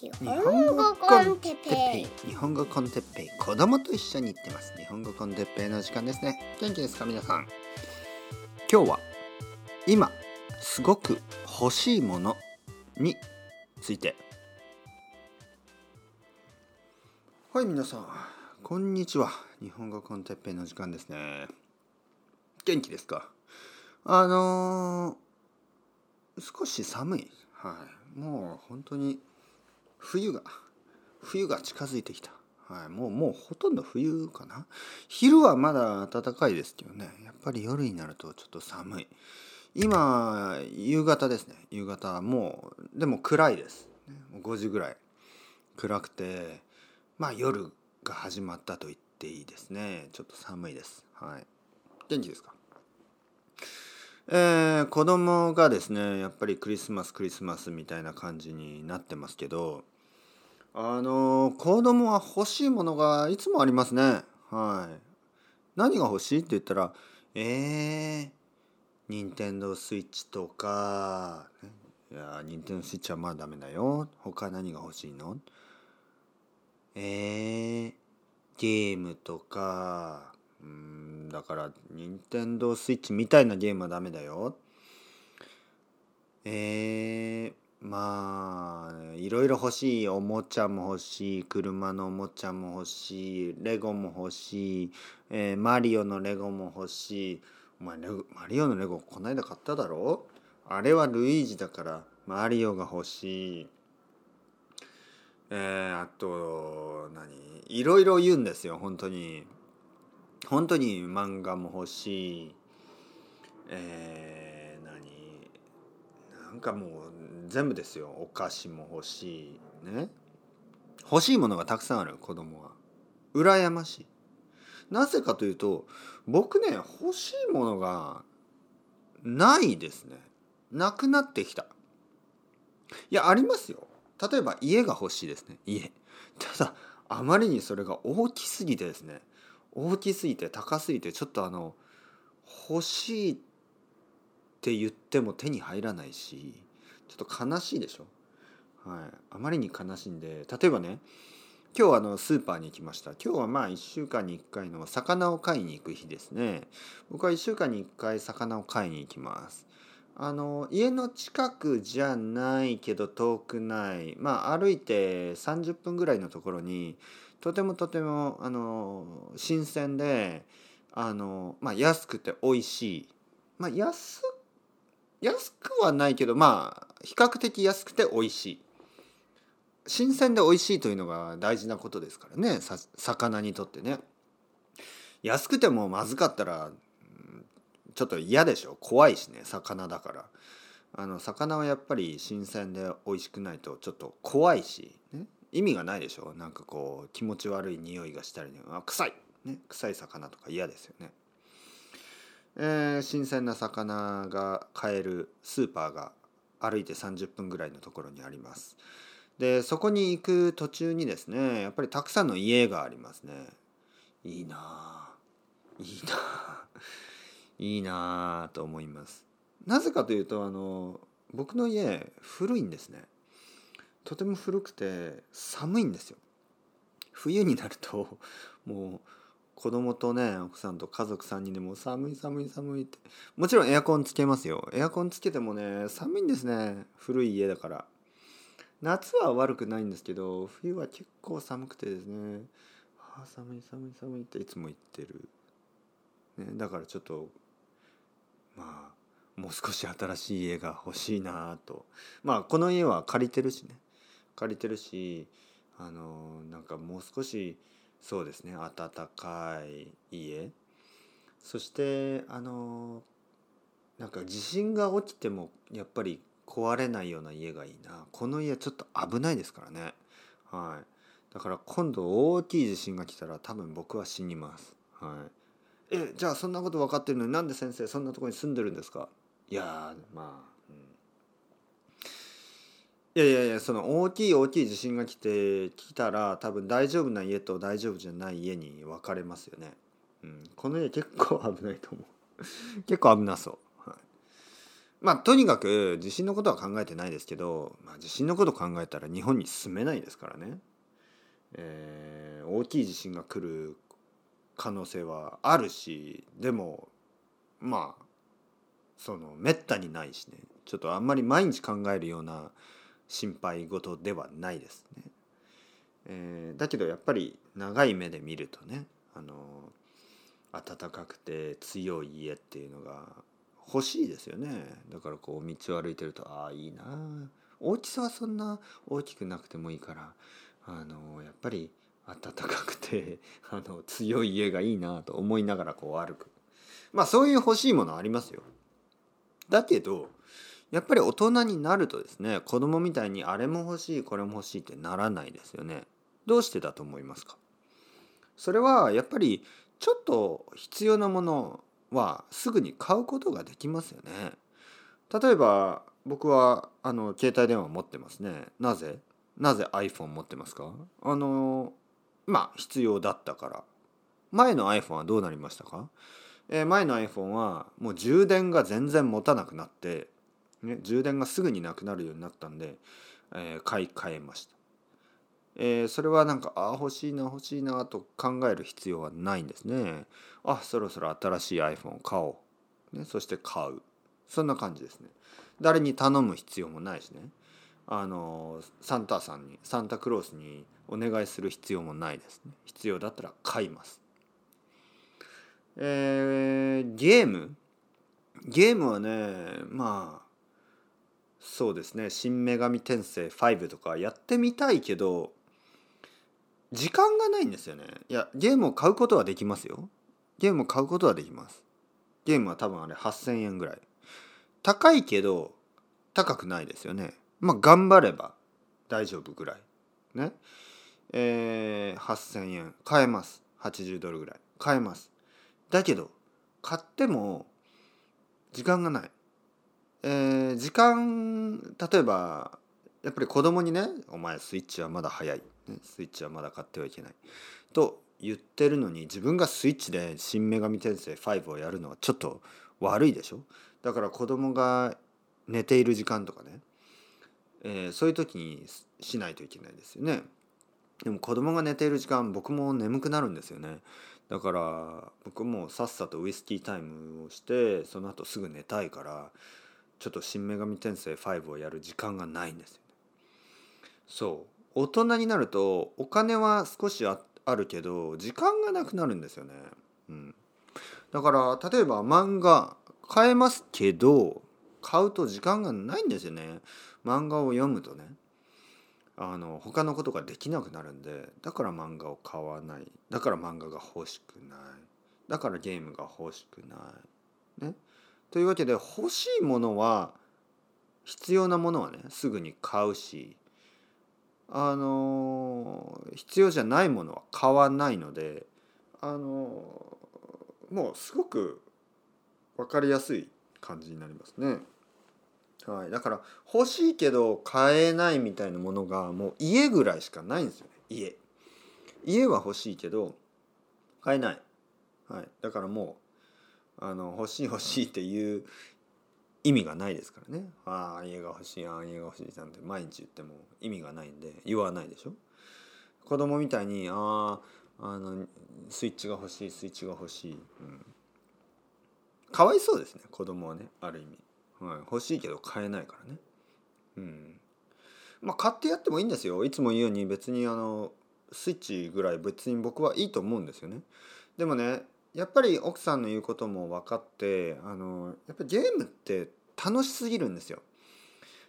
日本語コンテッペイ。日本語コンテッペイ。子供と一緒に行ってます。日本語コンテッペイの時間ですね。元気ですか皆さん。今日は今すごく欲しいものについて。はい皆さん。こんにちは。日本語コンテッペイの時間ですね。元気ですか？あのー、少し寒い。はい。もう本当に冬が冬が近づいてきた、はい、もうもうほとんど冬かな。昼はまだ暖かいですけどね。やっぱり夜になるとちょっと寒い。今夕方ですね。夕方もうでも暗いです。5時ぐらい。暗くてまあ夜が始まったと言っていいですね。ちょっと寒いです。はい。元気ですか？えー、子供がですねやっぱりクリスマスクリスマスみたいな感じになってますけどあの子供は欲しいものがいつもありますね。はい。何が欲しいって言ったらえー、任天堂スイッチとか、いや任天堂スイッチはまあダメだよ。他何が欲しいの？えー、ゲームとかうんだから任天堂スイッチみたいなゲームはダメだよ。えー、まあいろいろ欲しいおもちゃも欲しい車のおもちゃも欲しいレゴも欲しい、えー、マリオのレゴも欲しい。お前レゴマリオのレゴこないだ買っただろ？あれはルイージだからマリオが欲しい。えー、あと何？いろいろ言うんですよ本当に。本当に漫画も欲しい。えー、何？なんかもう全部ですよ。お菓子も欲しい。ね？欲しいものがたくさんある子供は。羨ましい。なぜかというと僕ね欲しいものがないですね。なくなってきた。いやありますよ。例えば家が欲しいですね。家。ただあまりにそれが大きすぎてですね。大きすぎて高すぎてちょっとあの欲しいって言っても手に入らないしちょっと悲しいでしょ、はい、あまりに悲しいんで例えばね今日あのスーパーに行きました。今日はまあ1週間に1回の魚を買いに行く日ですね。僕は1週間に1回魚を買いに行きます。あの家の近くじゃないけど遠くない。まあ歩いて30分ぐらいのところにとてもとてもあの新鮮であの、まあ、安くて美味しい、まあ、安安くはないけどまあ比較的安くて美味しい。新鮮で美味しいというのが大事なことですからね。魚にとってね。安くてもまずかったらちょっと嫌でしょ。怖いしね。魚だから。あの魚はやっぱり新鮮で美味しくないとちょっと怖いし、ね、意味がないでしょ？なんかこう気持ち悪い匂いがしたり、ね、あ臭い、ね、臭い魚とか嫌ですよね。えー、新鮮な魚が買えるスーパーが歩いて30分ぐらいのところにあります。でそこに行く途中にですねやっぱりたくさんの家がありますね。いいないいないいなと思います。なぜかというとあの僕の家古いんですね。とても古くて寒いんですよ。冬になるともう子供とね奥さんと家族3人でも寒い寒い寒いって。もちろんエアコンつけますよ。エアコンつけてもね寒いんですね。古い家だから。夏は悪くないんですけど冬は結構寒くてですね。あ寒い寒い寒いっていつも言ってる、ね、だからちょっとまあもう少し新しい家が欲しいなと。まあこの家は借りてるしね。借りてるしあのなんかもう少しそうですね暖かい家。そしてあのなんか地震が起きてもやっぱり壊れないような家がいいな。この家ちょっと危ないですからね。はい。だから今度大きい地震が来たら多分僕は死にます。はい。えじゃあそんなこと分かってるのになんで先生そんなとこに住んでるんですか？いやまあいやいやいやその大きい大きい地震が来て来たら多分大丈夫な家と大丈夫じゃない家に分かれますよね。うん、この家結構危ないと思う。結構危なそう。はい、まあとにかく地震のことは考えてないですけど、まあ、地震のこと考えたら日本に住めないですからね、えー、大きい地震が来る可能性はあるしでもまあそのめったにないしねちょっとあんまり毎日考えるような心配事ではないですね。えー、だけどやっぱり長い目で見るとねあの暖かくて強い家っていうのが欲しいですよね。だからこう道を歩いてるとああいいな。大きさはそんな大きくなくてもいいからあのやっぱり暖かくて あの強い家がいいなと思いながらこう歩く。まあそういう欲しいものありますよ。だけどやっぱり大人になるとですね子供みたいにあれも欲しいこれも欲しいってならないですよね。どうしてだと思いますか？それはやっぱりちょっと必要なものはすぐに買うことができますよね。例えば僕はあの携帯電話持ってますね。なぜ？なぜ iPhone 持ってますか？あのまあ必要だったから。前の iPhone はどうなりましたか？えー、前の iPhone はもう充電が全然持たなくなって、ね、充電がすぐになくなるようになったんで、えー、買い替えました。えー、それはなんかああ欲しいな欲しいなと考える必要はないんですね。あそろそろ新しい iPhone を買おう、ね、そして買うそんな感じですね。誰に頼む必要もないしねあのサンタさんにサンタクロースにお願いする必要もないですね。必要だったら買います。えー、ゲームゲームはねまあそうですね「新女神転生5」とかやってみたいけど時間がないんですよね。いやゲームを買うことはできますよ。ゲームを買うことはできます。ゲームは多分あれ8000円ぐらい。高いけど高くないですよね。まあ頑張れば大丈夫ぐらい。ね。えー、8000円。買えます。80ドルぐらい。買えます。だけど買っても時間がない。えー、時間例えばやっぱり子供にね「お前スイッチはまだ早い」ね「スイッチはまだ買ってはいけない」と言ってるのに自分がスイッチで「新女神転生5」をやるのはちょっと悪いでしょ？だから子供が寝ている時間とかね、えー、そういう時にしないといけないですよね。でも子供が寝ている時間僕も眠くなるんですよね。だから僕もさっさとウイスキータイムをしてその後すぐ寝たいからちょっと「新女神転生5」をやる時間がないんですよ、ね、そう。大人になるとお金は少しあるけど時間がなくなるんですよね、うん、だから例えば漫画買えますけど買うと時間がないんですよね。漫画を読むとね。あの他のことができなくなるんでだから漫画を買わない。だから漫画が欲しくない。だからゲームが欲しくない。ね、というわけで欲しいものは必要なものはねすぐに買うしあの必要じゃないものは買わないのであのもうすごく分かりやすい感じになりますね。はい、だから欲しいけど買えないみたいなものがもう家ぐらいしかないんですよね。家。家は欲しいけど買えない、はい、だからもうあの欲しい欲しいっていう意味がないですからね。ああ家が欲しいああ家が欲しいなんて毎日言っても意味がないんで言わないでしょ。子供みたいにあああのスイッチが欲しいスイッチが欲しい、うん、かわいそうですね子供はねある意味。はい、欲しいけど買えないからね。うん。まあ買ってやってもいいんですよ。いつも言うように別にあのスイッチぐらい別に僕はいいと思うんですよね。でもねやっぱり奥さんの言うことも分かってあのやっぱりゲームって楽しすぎるんですよ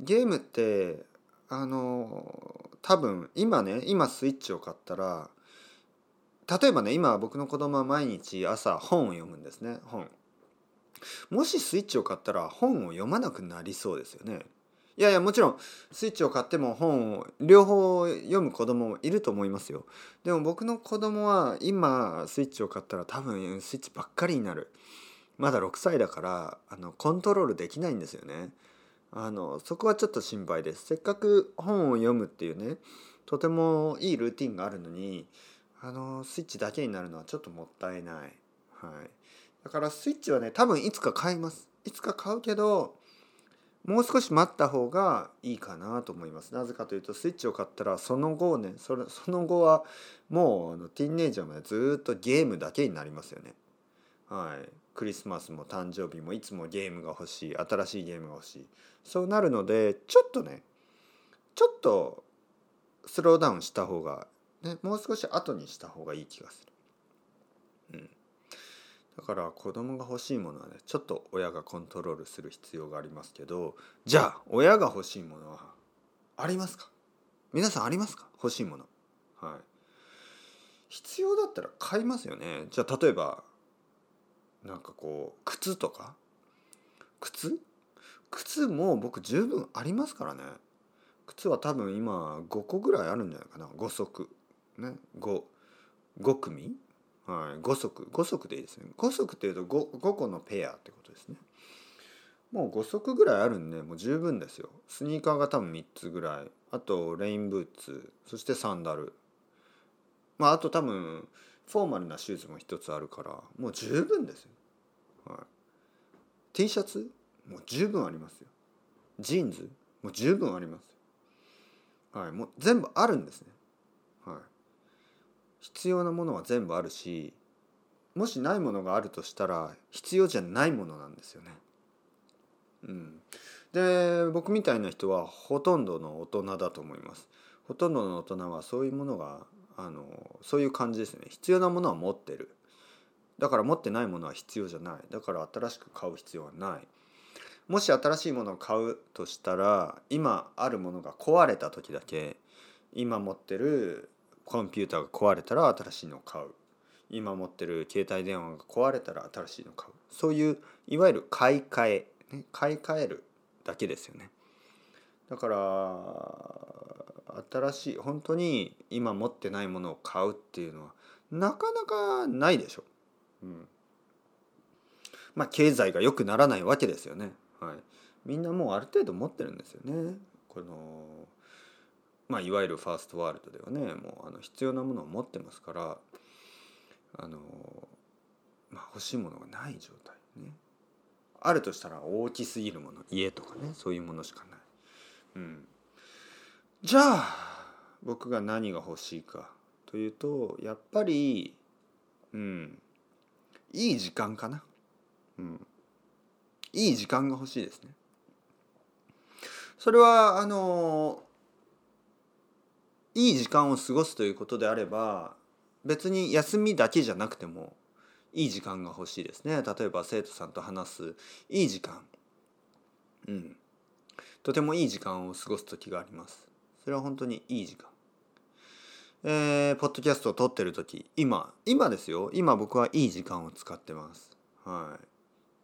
ゲームってあの多分今ね今スイッチを買ったら例えばね今僕の子供は毎日朝本を読むんですね本もしスイッチを買ったら本を読まなくなりそうですよね。いやいやもちろんスイッチを買っても本を両方読む子供もいると思いますよ。でも僕の子供は今スイッチを買ったら多分スイッチばっかりになる。まだ6歳だからあのコントロールできないんですよね。あのそこはちょっと心配です。せっかく本を読むっていうねとてもいいルーティンがあるのにあのスイッチだけになるのはちょっともったいない。はい。だからスイッチはね多分いつか買いますいつか買うけどもう少し待った方がいいかなと思います。なぜかというとスイッチを買ったらその後ねそれその後はもうあのティーンエイジャーまでずっとゲームだけになりますよね。はい。クリスマスも誕生日もいつもゲームが欲しい新しいゲームが欲しい。そうなるのでちょっとねちょっとスローダウンした方が、ね、もう少し後にした方がいい気がする。うん、だから子供が欲しいものはねちょっと親がコントロールする必要がありますけどじゃあ親が欲しいものはありますか？皆さんありますか？欲しいもの。はい。必要だったら買いますよね。じゃあ例えばなんかこう靴とか？靴？靴も僕十分ありますからね。靴は多分今5個ぐらいあるんじゃないかな5足ね 5, 5組？はい。5足。5足でいいですね。5足っていうと 5, 5個のペアってことですね。もう5足ぐらいあるんでもう十分ですよ。スニーカーが多分3つぐらい。あとレインブーツ。そしてサンダル。まああと多分フォーマルなシューズも1つあるからもう十分ですよ、はい、T シャツ？もう十分ありますよ。ジーンズ？もう十分ありますはい、もう全部あるんですね。必要なものは全部あるしもしないものがあるとしたら必要じゃないものなんですよね。うん、で僕みたいな人はほとんどの大人だと思います。ほとんどの大人はそういうものがあのそういう感じですね。必要なものは持ってる。だから持ってないものは必要じゃない。だから新しく買う必要はない。もし新しいものを買うとしたら今あるものが壊れた時だけ今持ってるコンピューターが壊れたら新しいのを買う今持ってる携帯電話が壊れたら新しいのを買うそういういわゆる買い替え、ね、買い替えるだけですよねだから新しい本当に今持ってないものを買うっていうのはなかなかないでしょ。うん、まあ経済が良くならないわけですよね。はい、みんなもうある程度持ってるんですよね。このまあ、いわゆるファーストワールドではねもうあの必要なものを持ってますからあの、まあ、欲しいものがない状態ね。あるとしたら大きすぎるもの家とかねそういうものしかない、うん、じゃあ僕が何が欲しいかというとやっぱりうん。いい時間かな、うん、いい時間が欲しいですね。それはあのいい時間を過ごすということであれば別に休みだけじゃなくてもいい時間が欲しいですね。例えば生徒さんと話すいい時間。うん。とてもいい時間を過ごす時があります。それは本当にいい時間。えー、ポッドキャストを撮ってる時今今ですよ。今僕はいい時間を使ってます。は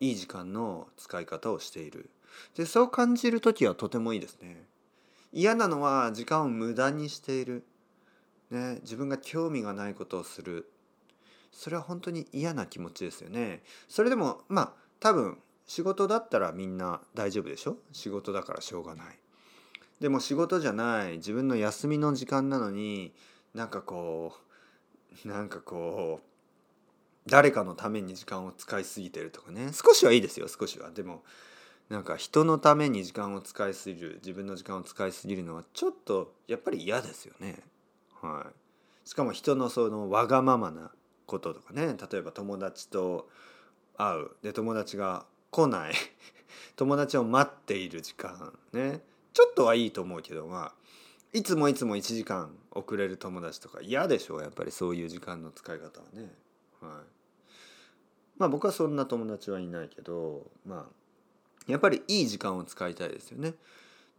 い。いい時間の使い方をしている。でそう感じる時はとてもいいですね。嫌なのは時間を無駄にしている、ね、自分が興味がないことをする。それは本当に嫌な気持ちですよね。それでもまあ多分仕事だったらみんな大丈夫でしょ？仕事だからしょうがない。でも仕事じゃない。自分の休みの時間なのになんかこうなんかこう誰かのために時間を使いすぎてるとかね。少しはいいですよ少しは。でもなんか人のために時間を使いすぎる自分の時間を使いすぎるのはちょっとやっぱり嫌ですよね。はい。しかも人のそのわがままなこととかね例えば友達と会う。で友達が来ない。友達を待っている時間ね。ちょっとはいいと思うけどまあいつもいつも1時間遅れる友達とか嫌でしょうやっぱり。そういう時間の使い方はね。はい。まあ僕はそんな友達はいないけどまあやっぱりいい時間を使いたいですよね。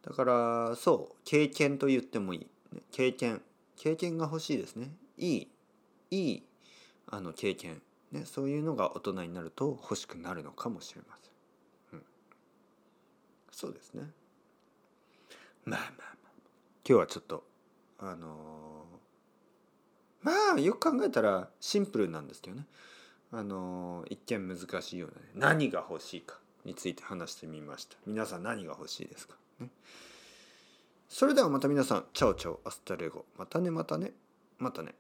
だからそう経験と言ってもいい。経験。経験が欲しいですね。いい。いいあの経験。ねそういうのが大人になると欲しくなるのかもしれません、うん、そうですね。まあまあまあ。今日はちょっとあのまあよく考えたらシンプルなんですけどね。あの一見難しいような、ね、何が欲しいか。について話してみました。皆さん何が欲しいですか、ね、それではまた皆さん ciao ciao hasta luego。またねまたね。またね。